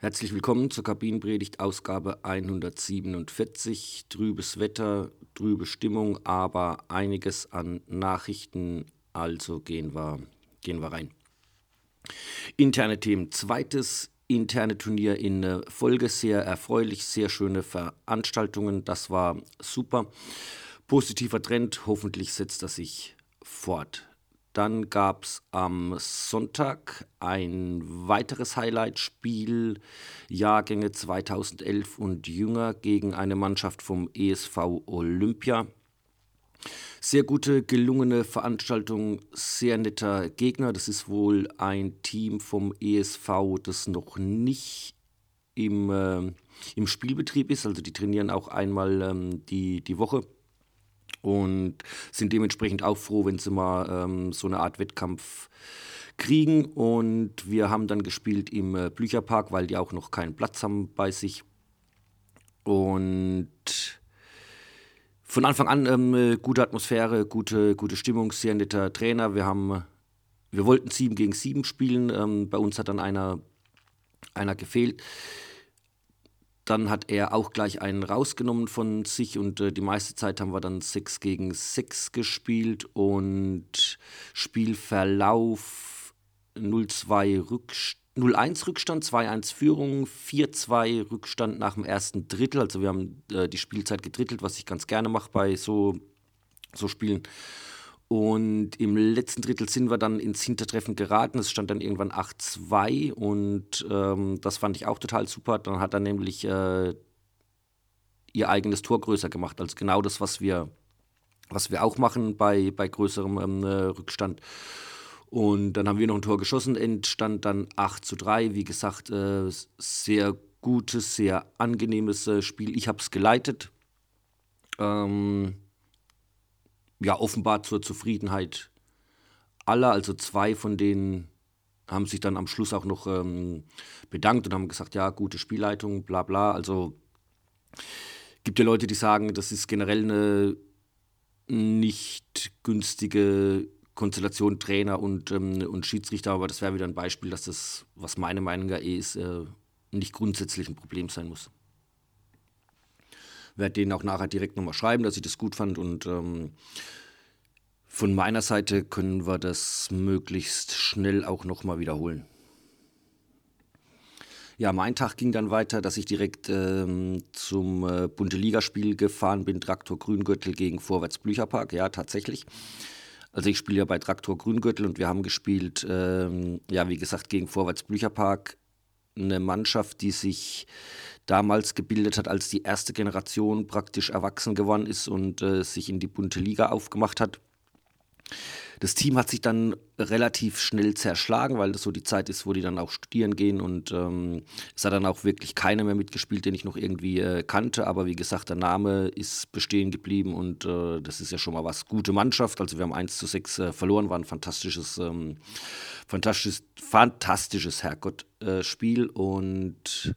Herzlich willkommen zur Kabinenpredigt, Ausgabe 147. Trübes Wetter, trübe Stimmung, aber einiges an Nachrichten. Also gehen wir, gehen wir rein. Interne Themen. Zweites interne Turnier in Folge. Sehr erfreulich, sehr schöne Veranstaltungen. Das war super. Positiver Trend. Hoffentlich setzt er sich fort. Dann gab es am Sonntag ein weiteres Highlight-Spiel, Jahrgänge 2011 und jünger gegen eine Mannschaft vom ESV Olympia. Sehr gute, gelungene Veranstaltung, sehr netter Gegner. Das ist wohl ein Team vom ESV, das noch nicht im, äh, im Spielbetrieb ist. Also die trainieren auch einmal ähm, die, die Woche und sind dementsprechend auch froh, wenn sie mal ähm, so eine Art Wettkampf kriegen. Und wir haben dann gespielt im äh, Blücherpark, weil die auch noch keinen Platz haben bei sich. Und von Anfang an ähm, äh, gute Atmosphäre, gute, gute Stimmung, sehr netter Trainer. Wir haben, wir wollten 7 gegen 7 spielen. Ähm, bei uns hat dann einer, einer gefehlt. Dann hat er auch gleich einen rausgenommen von sich und äh, die meiste Zeit haben wir dann 6 gegen 6 gespielt und Spielverlauf 0-2 Rückstand. 0-1 Rückstand, 2-1 Führung, 4-2 Rückstand nach dem ersten Drittel. Also wir haben äh, die Spielzeit gedrittelt, was ich ganz gerne mache bei so, so Spielen. Und im letzten Drittel sind wir dann ins Hintertreffen geraten. Es stand dann irgendwann 8-2 und ähm, das fand ich auch total super. Dann hat er nämlich äh, ihr eigenes Tor größer gemacht. Also genau das, was wir, was wir auch machen bei, bei größerem ähm, äh, Rückstand. Und dann haben wir noch ein Tor geschossen, entstand dann 8 zu 3. Wie gesagt, äh, sehr gutes, sehr angenehmes äh, Spiel. Ich habe es geleitet. Ähm, ja, offenbar zur Zufriedenheit aller. Also zwei von denen haben sich dann am Schluss auch noch ähm, bedankt und haben gesagt, ja, gute Spielleitung, bla bla. Also gibt ja Leute, die sagen, das ist generell eine nicht günstige Konstellation Trainer und, ähm, und Schiedsrichter, aber das wäre wieder ein Beispiel, dass das, was meine Meinung ja eh ist, äh, nicht grundsätzlich ein Problem sein muss werde denen auch nachher direkt nochmal schreiben, dass ich das gut fand und ähm, von meiner Seite können wir das möglichst schnell auch nochmal wiederholen. Ja, mein Tag ging dann weiter, dass ich direkt ähm, zum äh, Bunte Ligaspiel gefahren bin, Traktor Grüngürtel gegen Vorwärts Blücherpark. Ja, tatsächlich. Also ich spiele ja bei Traktor Grüngürtel und wir haben gespielt, ähm, ja, wie gesagt, gegen Vorwärts Blücherpark. Eine Mannschaft, die sich damals gebildet hat, als die erste Generation praktisch erwachsen geworden ist und äh, sich in die bunte Liga aufgemacht hat. Das Team hat sich dann relativ schnell zerschlagen, weil das so die Zeit ist, wo die dann auch studieren gehen und ähm, es hat dann auch wirklich keiner mehr mitgespielt, den ich noch irgendwie äh, kannte. Aber wie gesagt, der Name ist bestehen geblieben und äh, das ist ja schon mal was. Gute Mannschaft, also wir haben 1 zu 6 äh, verloren, war ein fantastisches, ähm, fantastisches, fantastisches Herrgott-Spiel äh, und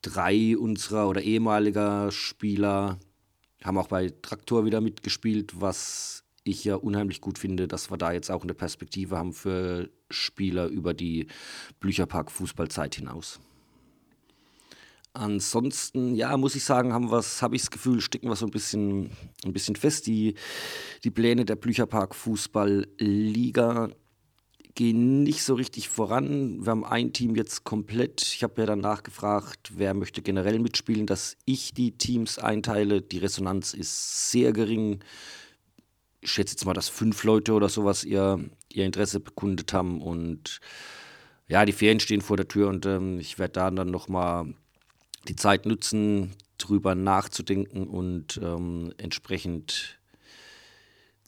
drei unserer oder ehemaliger Spieler haben auch bei Traktor wieder mitgespielt, was ich ja unheimlich gut finde, dass wir da jetzt auch eine Perspektive haben für Spieler über die Blücherpark Fußballzeit hinaus. Ansonsten, ja, muss ich sagen, haben habe ich das Gefühl, stecken wir so ein bisschen, ein bisschen fest. Die, die Pläne der Blücherpark Fußballliga gehen nicht so richtig voran. Wir haben ein Team jetzt komplett. Ich habe ja dann nachgefragt, wer möchte generell mitspielen, dass ich die Teams einteile. Die Resonanz ist sehr gering. Ich schätze jetzt mal, dass fünf Leute oder sowas ihr, ihr Interesse bekundet haben. Und ja, die Ferien stehen vor der Tür und ähm, ich werde da dann nochmal die Zeit nutzen, drüber nachzudenken und ähm, entsprechend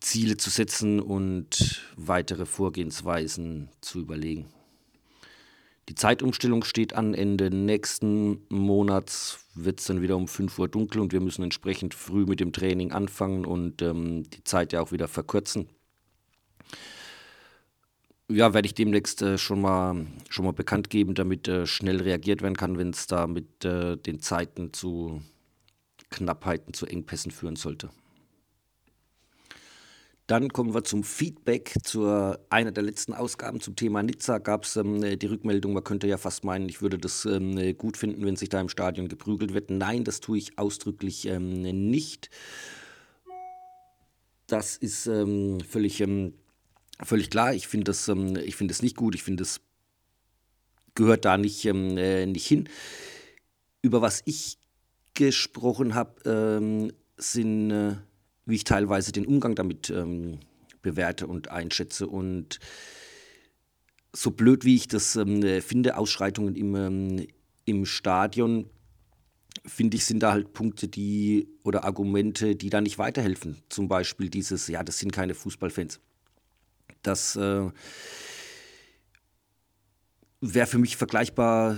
Ziele zu setzen und weitere Vorgehensweisen zu überlegen. Die Zeitumstellung steht an. Ende nächsten Monats wird es dann wieder um 5 Uhr dunkel und wir müssen entsprechend früh mit dem Training anfangen und ähm, die Zeit ja auch wieder verkürzen. Ja, werde ich demnächst äh, schon, mal, schon mal bekannt geben, damit äh, schnell reagiert werden kann, wenn es da mit äh, den Zeiten zu Knappheiten, zu Engpässen führen sollte. Dann kommen wir zum Feedback. Zu einer der letzten Ausgaben zum Thema Nizza gab es ähm, die Rückmeldung, man könnte ja fast meinen, ich würde das ähm, gut finden, wenn sich da im Stadion geprügelt wird. Nein, das tue ich ausdrücklich ähm, nicht. Das ist ähm, völlig, ähm, völlig klar. Ich finde das, ähm, find das nicht gut. Ich finde, es gehört da nicht, äh, nicht hin. Über was ich gesprochen habe, sind... Äh, wie ich teilweise den Umgang damit ähm, bewerte und einschätze. Und so blöd wie ich das ähm, finde, Ausschreitungen im, ähm, im Stadion, finde ich, sind da halt Punkte, die oder Argumente, die da nicht weiterhelfen. Zum Beispiel dieses, ja, das sind keine Fußballfans. Das äh, wäre für mich vergleichbar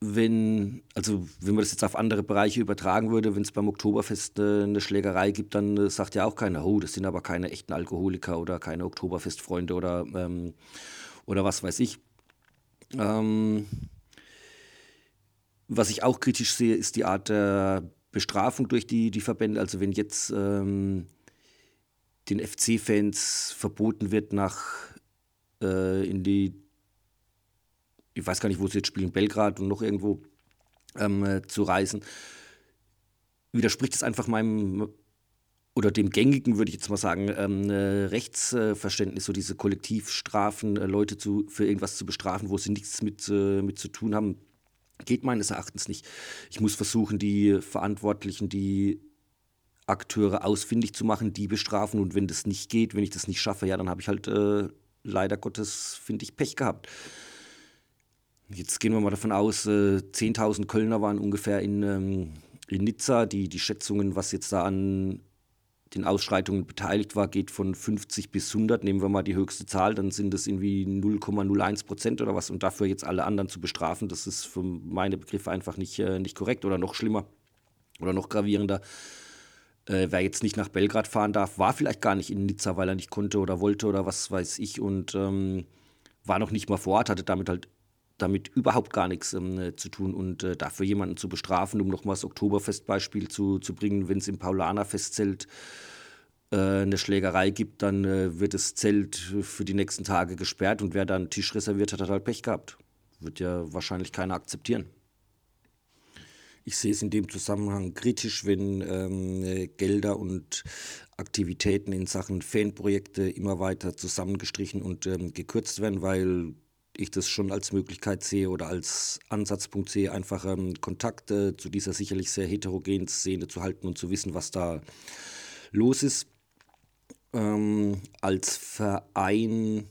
wenn, also wenn man das jetzt auf andere Bereiche übertragen würde, wenn es beim Oktoberfest äh, eine Schlägerei gibt, dann äh, sagt ja auch keiner, oh, das sind aber keine echten Alkoholiker oder keine Oktoberfestfreunde oder, ähm, oder was weiß ich. Ähm, was ich auch kritisch sehe, ist die Art der Bestrafung durch die, die Verbände. Also wenn jetzt ähm, den FC-Fans verboten wird, nach äh, in die ich weiß gar nicht, wo sie jetzt spielen, Belgrad und noch irgendwo ähm, äh, zu reisen, widerspricht es einfach meinem oder dem gängigen, würde ich jetzt mal sagen, ähm, äh, Rechtsverständnis, so diese Kollektivstrafen, äh, Leute zu, für irgendwas zu bestrafen, wo sie nichts mit, äh, mit zu tun haben, geht meines Erachtens nicht. Ich muss versuchen, die Verantwortlichen, die Akteure ausfindig zu machen, die bestrafen und wenn das nicht geht, wenn ich das nicht schaffe, ja, dann habe ich halt äh, leider Gottes, finde ich, Pech gehabt. Jetzt gehen wir mal davon aus, äh, 10.000 Kölner waren ungefähr in, ähm, in Nizza. Die, die Schätzungen, was jetzt da an den Ausschreitungen beteiligt war, geht von 50 bis 100. Nehmen wir mal die höchste Zahl, dann sind das irgendwie 0,01 Prozent oder was. Und dafür jetzt alle anderen zu bestrafen, das ist für meine Begriffe einfach nicht, äh, nicht korrekt oder noch schlimmer oder noch gravierender. Äh, wer jetzt nicht nach Belgrad fahren darf, war vielleicht gar nicht in Nizza, weil er nicht konnte oder wollte oder was weiß ich und ähm, war noch nicht mal vor Ort, hatte damit halt damit überhaupt gar nichts ähm, äh, zu tun und äh, dafür jemanden zu bestrafen, um nochmal das Oktoberfestbeispiel zu, zu bringen, wenn es im Paulaner-Festzelt äh, eine Schlägerei gibt, dann äh, wird das Zelt für die nächsten Tage gesperrt und wer da einen Tisch reserviert hat, hat halt Pech gehabt. Wird ja wahrscheinlich keiner akzeptieren. Ich sehe es in dem Zusammenhang kritisch, wenn ähm, äh, Gelder und Aktivitäten in Sachen Fanprojekte immer weiter zusammengestrichen und ähm, gekürzt werden, weil ich das schon als Möglichkeit sehe oder als Ansatzpunkt sehe, einfach ähm, Kontakte zu dieser sicherlich sehr heterogenen Szene zu halten und zu wissen, was da los ist. Ähm, als Verein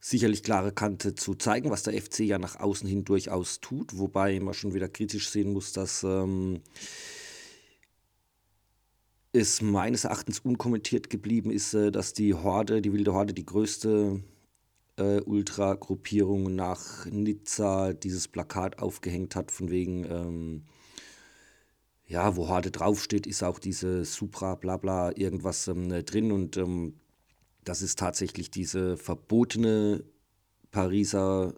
sicherlich klare Kante zu zeigen, was der FC ja nach außen hin durchaus tut, wobei man schon wieder kritisch sehen muss, dass ähm, es meines Erachtens unkommentiert geblieben ist, äh, dass die Horde, die wilde Horde, die größte äh, Ultra-Gruppierung nach Nizza dieses Plakat aufgehängt hat, von wegen, ähm, ja, wo Horde draufsteht, ist auch diese Supra, bla bla, irgendwas ähm, drin. Und ähm, das ist tatsächlich diese verbotene Pariser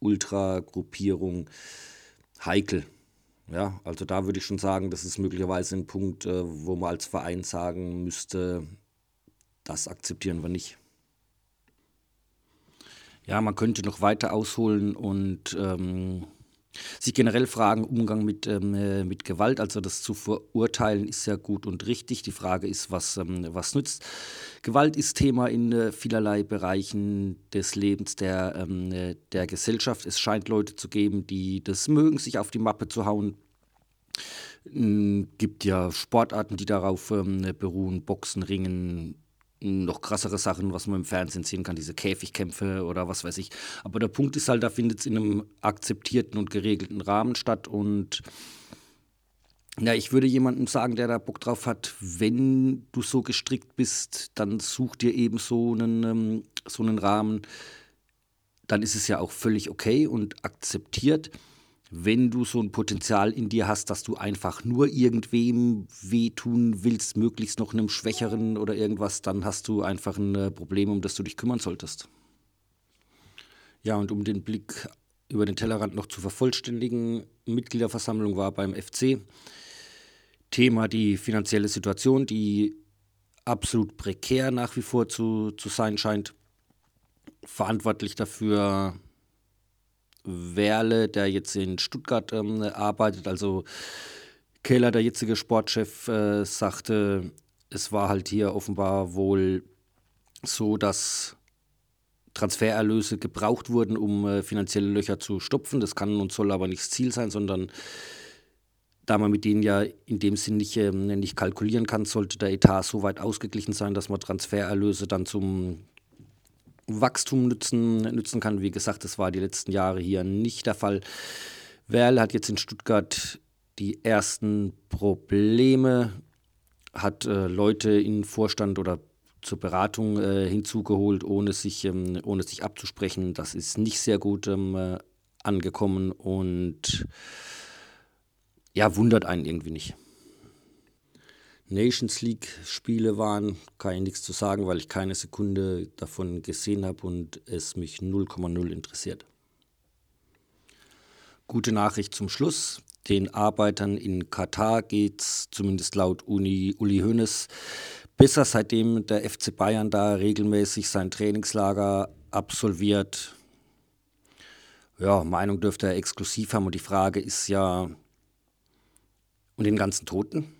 Ultra-Gruppierung heikel. Ja, also da würde ich schon sagen, das ist möglicherweise ein Punkt, äh, wo man als Verein sagen müsste, das akzeptieren wir nicht. Ja, man könnte noch weiter ausholen und ähm, sich generell fragen, Umgang mit, ähm, äh, mit Gewalt, also das zu verurteilen, ist ja gut und richtig. Die Frage ist, was, ähm, was nützt. Gewalt ist Thema in äh, vielerlei Bereichen des Lebens der, ähm, äh, der Gesellschaft. Es scheint Leute zu geben, die das mögen, sich auf die Mappe zu hauen. Es gibt ja Sportarten, die darauf ähm, beruhen, Boxen, Ringen, noch krassere Sachen, was man im Fernsehen sehen kann, diese Käfigkämpfe oder was weiß ich. Aber der Punkt ist halt, da findet es in einem akzeptierten und geregelten Rahmen statt und ja, ich würde jemandem sagen, der da Bock drauf hat, wenn du so gestrickt bist, dann such dir eben so einen, ähm, so einen Rahmen. Dann ist es ja auch völlig okay und akzeptiert wenn du so ein Potenzial in dir hast, dass du einfach nur irgendwem wehtun willst, möglichst noch einem Schwächeren oder irgendwas, dann hast du einfach ein äh, Problem, um das du dich kümmern solltest. Ja, und um den Blick über den Tellerrand noch zu vervollständigen, Mitgliederversammlung war beim FC. Thema die finanzielle Situation, die absolut prekär nach wie vor zu, zu sein scheint. Verantwortlich dafür Werle, der jetzt in Stuttgart ähm, arbeitet. Also Keller, der jetzige Sportchef, äh, sagte, es war halt hier offenbar wohl so, dass Transfererlöse gebraucht wurden, um äh, finanzielle Löcher zu stopfen. Das kann und soll aber nicht das Ziel sein, sondern da man mit denen ja in dem Sinn nicht, äh, nicht kalkulieren kann, sollte der Etat so weit ausgeglichen sein, dass man Transfererlöse dann zum Wachstum nützen, nützen kann. Wie gesagt, das war die letzten Jahre hier nicht der Fall. Werl hat jetzt in Stuttgart die ersten Probleme, hat äh, Leute in Vorstand oder zur Beratung äh, hinzugeholt, ohne sich, ähm, ohne sich abzusprechen. Das ist nicht sehr gut ähm, äh, angekommen und ja, wundert einen irgendwie nicht. Nations League-Spiele waren, kann ich nichts zu sagen, weil ich keine Sekunde davon gesehen habe und es mich 0,0 interessiert. Gute Nachricht zum Schluss. Den Arbeitern in Katar geht es, zumindest laut Uni, Uli Hoeneß, besser, seitdem der FC Bayern da regelmäßig sein Trainingslager absolviert. Ja, Meinung dürfte er exklusiv haben und die Frage ist ja, und den ganzen Toten?